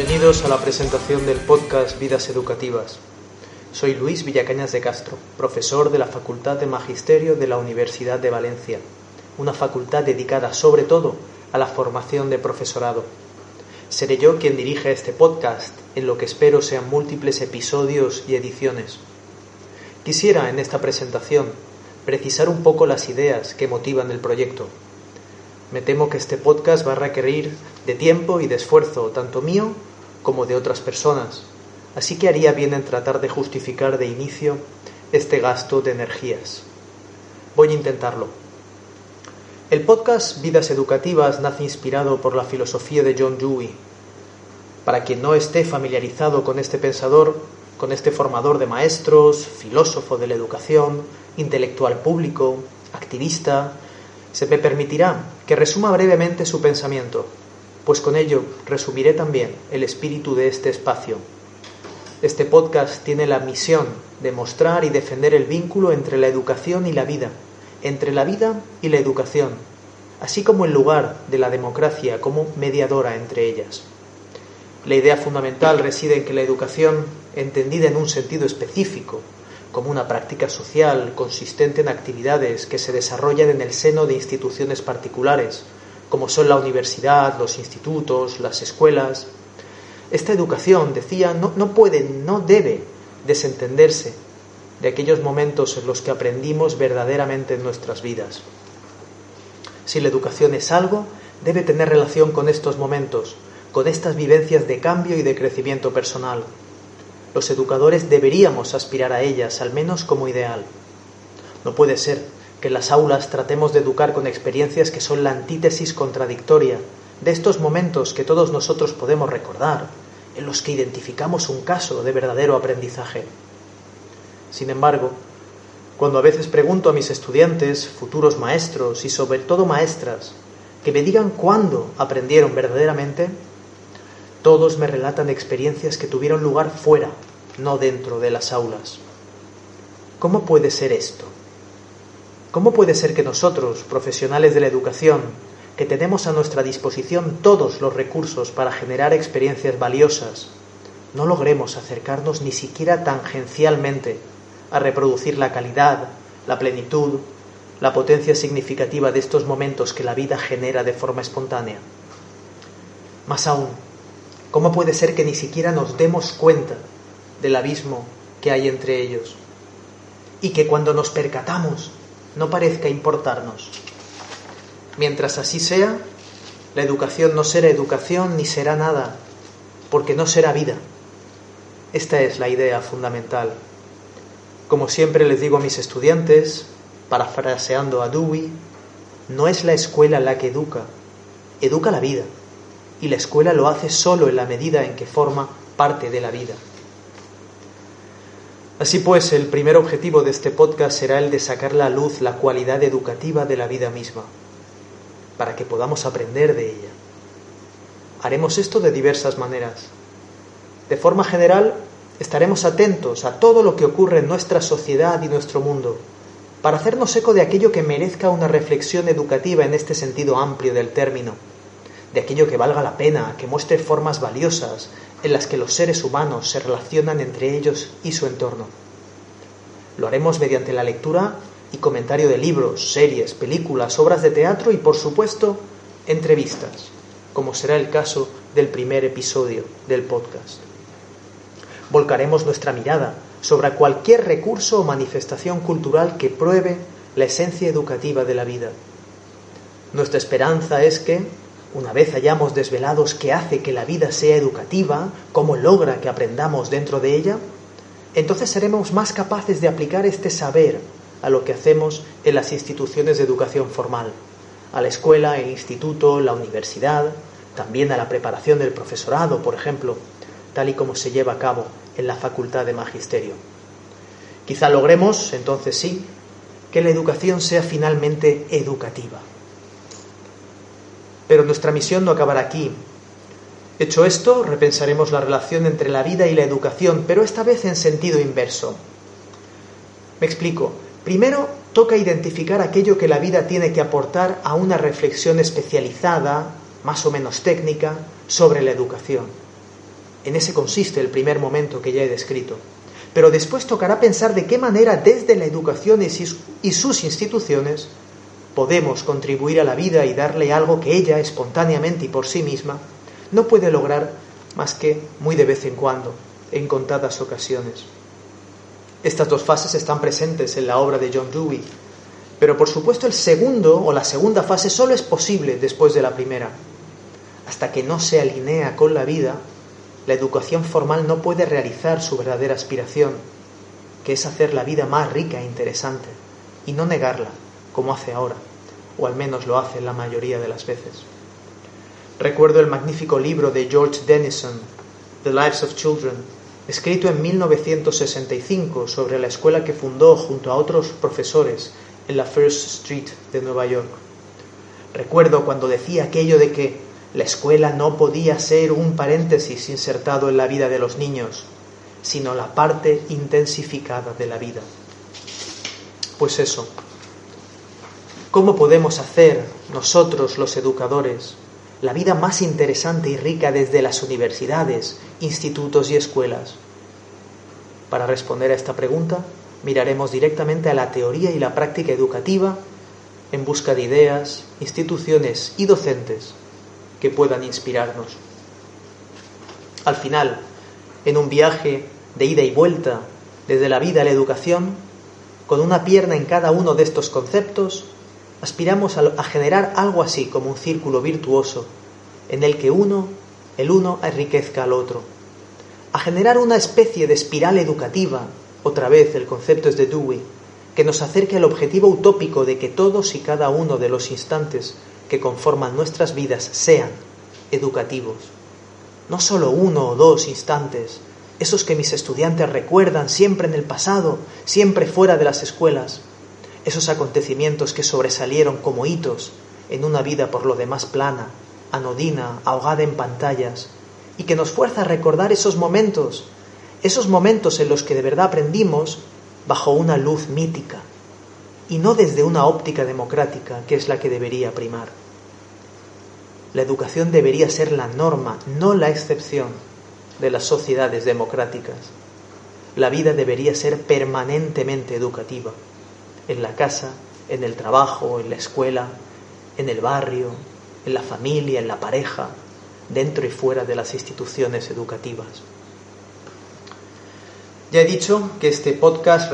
Bienvenidos a la presentación del podcast Vidas Educativas. Soy Luis Villacañas de Castro, profesor de la Facultad de Magisterio de la Universidad de Valencia, una facultad dedicada sobre todo a la formación de profesorado. Seré yo quien dirige este podcast, en lo que espero sean múltiples episodios y ediciones. Quisiera en esta presentación precisar un poco las ideas que motivan el proyecto. Me temo que este podcast va a requerir de tiempo y de esfuerzo, tanto mío como de otras personas, así que haría bien en tratar de justificar de inicio este gasto de energías. Voy a intentarlo. El podcast Vidas Educativas nace inspirado por la filosofía de John Dewey. Para quien no esté familiarizado con este pensador, con este formador de maestros, filósofo de la educación, intelectual público, activista, se me permitirá que resuma brevemente su pensamiento, pues con ello resumiré también el espíritu de este espacio. Este podcast tiene la misión de mostrar y defender el vínculo entre la educación y la vida, entre la vida y la educación, así como el lugar de la democracia como mediadora entre ellas. La idea fundamental reside en que la educación, entendida en un sentido específico, como una práctica social consistente en actividades que se desarrollan en el seno de instituciones particulares, como son la universidad, los institutos, las escuelas. Esta educación, decía, no, no puede, no debe desentenderse de aquellos momentos en los que aprendimos verdaderamente en nuestras vidas. Si la educación es algo, debe tener relación con estos momentos, con estas vivencias de cambio y de crecimiento personal. Los educadores deberíamos aspirar a ellas, al menos como ideal. No puede ser que en las aulas tratemos de educar con experiencias que son la antítesis contradictoria de estos momentos que todos nosotros podemos recordar, en los que identificamos un caso de verdadero aprendizaje. Sin embargo, cuando a veces pregunto a mis estudiantes, futuros maestros y sobre todo maestras, que me digan cuándo aprendieron verdaderamente, todos me relatan experiencias que tuvieron lugar fuera, no dentro de las aulas. ¿Cómo puede ser esto? ¿Cómo puede ser que nosotros, profesionales de la educación, que tenemos a nuestra disposición todos los recursos para generar experiencias valiosas, no logremos acercarnos ni siquiera tangencialmente a reproducir la calidad, la plenitud, la potencia significativa de estos momentos que la vida genera de forma espontánea? Más aún, ¿cómo puede ser que ni siquiera nos demos cuenta del abismo que hay entre ellos? Y que cuando nos percatamos no parezca importarnos. Mientras así sea, la educación no será educación ni será nada, porque no será vida. Esta es la idea fundamental. Como siempre les digo a mis estudiantes, parafraseando a Dewey, no es la escuela la que educa, educa la vida, y la escuela lo hace solo en la medida en que forma parte de la vida. Así pues, el primer objetivo de este podcast será el de sacar la luz la cualidad educativa de la vida misma, para que podamos aprender de ella. Haremos esto de diversas maneras. De forma general, estaremos atentos a todo lo que ocurre en nuestra sociedad y nuestro mundo, para hacernos eco de aquello que merezca una reflexión educativa en este sentido amplio del término, de aquello que valga la pena, que muestre formas valiosas en las que los seres humanos se relacionan entre ellos y su entorno. Lo haremos mediante la lectura y comentario de libros, series, películas, obras de teatro y, por supuesto, entrevistas, como será el caso del primer episodio del podcast. Volcaremos nuestra mirada sobre cualquier recurso o manifestación cultural que pruebe la esencia educativa de la vida. Nuestra esperanza es que, una vez hayamos desvelados qué hace que la vida sea educativa, cómo logra que aprendamos dentro de ella, entonces seremos más capaces de aplicar este saber a lo que hacemos en las instituciones de educación formal, a la escuela, el instituto, la universidad, también a la preparación del profesorado, por ejemplo, tal y como se lleva a cabo en la Facultad de Magisterio. Quizá logremos, entonces sí, que la educación sea finalmente educativa. Pero nuestra misión no acabará aquí. Hecho esto, repensaremos la relación entre la vida y la educación, pero esta vez en sentido inverso. Me explico. Primero, toca identificar aquello que la vida tiene que aportar a una reflexión especializada, más o menos técnica, sobre la educación. En ese consiste el primer momento que ya he descrito. Pero después tocará pensar de qué manera desde la educación y sus instituciones podemos contribuir a la vida y darle algo que ella, espontáneamente y por sí misma, no puede lograr más que muy de vez en cuando, en contadas ocasiones. Estas dos fases están presentes en la obra de John Dewey, pero por supuesto el segundo o la segunda fase solo es posible después de la primera. Hasta que no se alinea con la vida, la educación formal no puede realizar su verdadera aspiración, que es hacer la vida más rica e interesante, y no negarla, como hace ahora, o al menos lo hace la mayoría de las veces. Recuerdo el magnífico libro de George Denison, The Lives of Children, escrito en 1965 sobre la escuela que fundó junto a otros profesores en la First Street de Nueva York. Recuerdo cuando decía aquello de que la escuela no podía ser un paréntesis insertado en la vida de los niños, sino la parte intensificada de la vida. Pues eso, ¿cómo podemos hacer nosotros los educadores la vida más interesante y rica desde las universidades, institutos y escuelas? Para responder a esta pregunta, miraremos directamente a la teoría y la práctica educativa en busca de ideas, instituciones y docentes que puedan inspirarnos. Al final, en un viaje de ida y vuelta desde la vida a la educación, con una pierna en cada uno de estos conceptos, aspiramos a, generar algo así como un círculo virtuoso en el que uno, el uno, enriquezca al otro, a generar una especie de espiral educativa, otra vez el concepto es de Dewey, que nos acerque al objetivo utópico de que todos y cada uno de los instantes que conforman nuestras vidas sean educativos. No solo uno o dos instantes, esos que mis estudiantes recuerdan siempre en el pasado, siempre fuera de las escuelas, esos acontecimientos que sobresalieron como hitos en una vida por lo demás plana, anodina, ahogada en pantallas, y que nos fuerza a recordar esos momentos, esos momentos en los que de verdad aprendimos bajo una luz mítica, y no desde una óptica democrática que es la que debería primar. La educación debería ser la norma, no la excepción de las sociedades democráticas. La vida debería ser permanentemente educativa, en la casa, en el trabajo, en la escuela, en el barrio, en la familia, en la pareja, dentro y fuera de las instituciones educativas. Ya he dicho que este podcast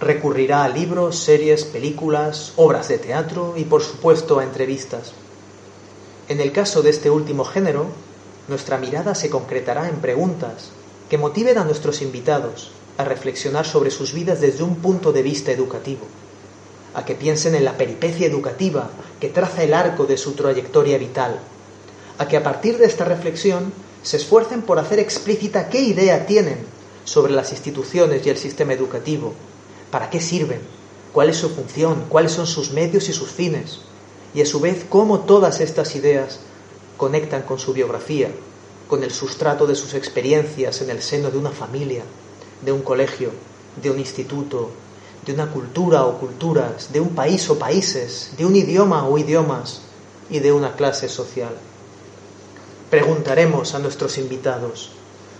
recurrirá a libros, series, películas, obras de teatro y por supuesto a entrevistas. En el caso de este último género, nuestra mirada se concretará en preguntas que motiven a nuestros invitados a reflexionar sobre sus vidas desde un punto de vista educativo, a que piensen en la peripecia educativa que traza el arco de su trayectoria vital, a que a partir de esta reflexión se esfuercen por hacer explícita qué idea tienen sobre las instituciones y el sistema educativo, para qué sirven, cuál es su función, cuáles son sus medios y sus fines, y a su vez cómo todas estas ideas conectan con su biografía, con el sustrato de sus experiencias en el seno de una familia, de un colegio, de un instituto, de una cultura o culturas, de un país o países, de un idioma o idiomas y de una clase social. Preguntaremos a nuestros invitados,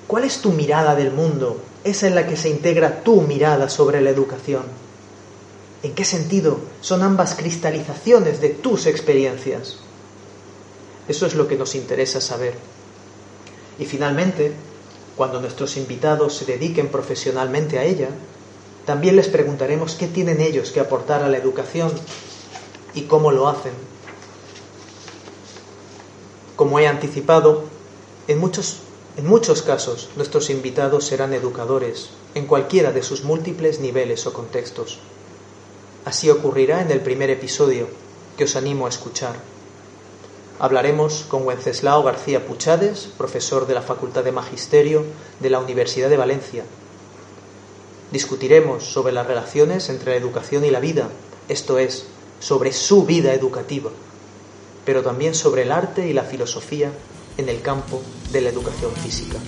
¿cuál es tu mirada del mundo? Esa en la que se integra tu mirada sobre la educación. ¿En qué sentido son ambas cristalizaciones de tus experiencias? Eso es lo que nos interesa saber. Y finalmente, cuando nuestros invitados se dediquen profesionalmente a ella, también les preguntaremos qué tienen ellos que aportar a la educación y cómo lo hacen. Como he anticipado, en muchos, en muchos casos nuestros invitados serán educadores, en cualquiera de sus múltiples niveles o contextos. Así ocurrirá en el primer episodio, que os animo a escuchar. Hablaremos con Wenceslao García Puchades, profesor de la Facultad de Magisterio de la Universidad de Valencia. Discutiremos sobre las relaciones entre la educación y la vida, esto es, sobre su vida educativa, pero también sobre el arte y la filosofía en el campo de la educación física.